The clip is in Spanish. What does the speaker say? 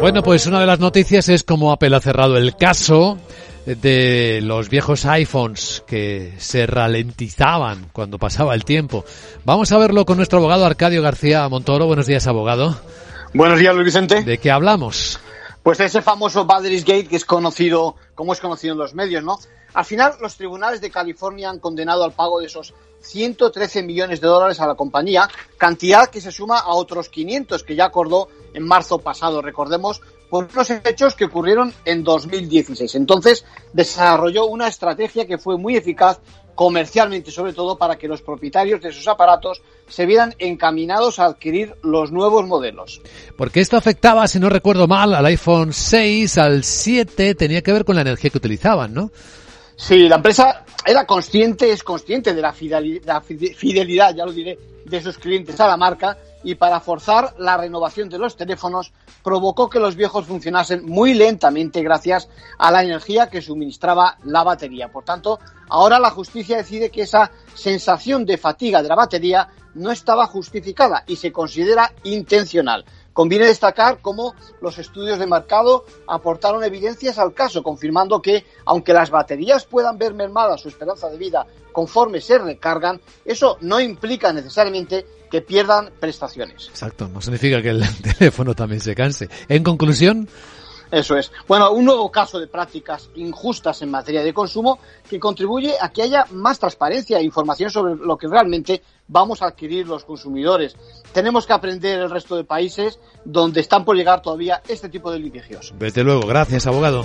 Bueno, pues una de las noticias es cómo Apple ha cerrado el caso de los viejos iPhones que se ralentizaban cuando pasaba el tiempo. Vamos a verlo con nuestro abogado Arcadio García Montoro. Buenos días, abogado. Buenos días, Luis Vicente. ¿De qué hablamos? Pues ese famoso Batteries Gate que es conocido, como es conocido en los medios, ¿no? Al final, los tribunales de California han condenado al pago de esos 113 millones de dólares a la compañía, cantidad que se suma a otros 500 que ya acordó en marzo pasado, recordemos, por unos hechos que ocurrieron en 2016. Entonces, desarrolló una estrategia que fue muy eficaz comercialmente, sobre todo para que los propietarios de esos aparatos se vieran encaminados a adquirir los nuevos modelos. Porque esto afectaba, si no recuerdo mal, al iPhone 6, al 7, tenía que ver con la energía que utilizaban, ¿no? Sí, la empresa era consciente, es consciente de la fidelidad, ya lo diré, de sus clientes a la marca y para forzar la renovación de los teléfonos provocó que los viejos funcionasen muy lentamente gracias a la energía que suministraba la batería. Por tanto, ahora la justicia decide que esa sensación de fatiga de la batería no estaba justificada y se considera intencional. Conviene destacar cómo los estudios de mercado aportaron evidencias al caso, confirmando que, aunque las baterías puedan ver mermada su esperanza de vida conforme se recargan, eso no implica necesariamente que pierdan prestaciones. Exacto, no significa que el teléfono también se canse. En conclusión, eso es. Bueno, un nuevo caso de prácticas injustas en materia de consumo que contribuye a que haya más transparencia e información sobre lo que realmente vamos a adquirir los consumidores. Tenemos que aprender el resto de países donde están por llegar todavía este tipo de litigios. Desde luego, gracias, abogado.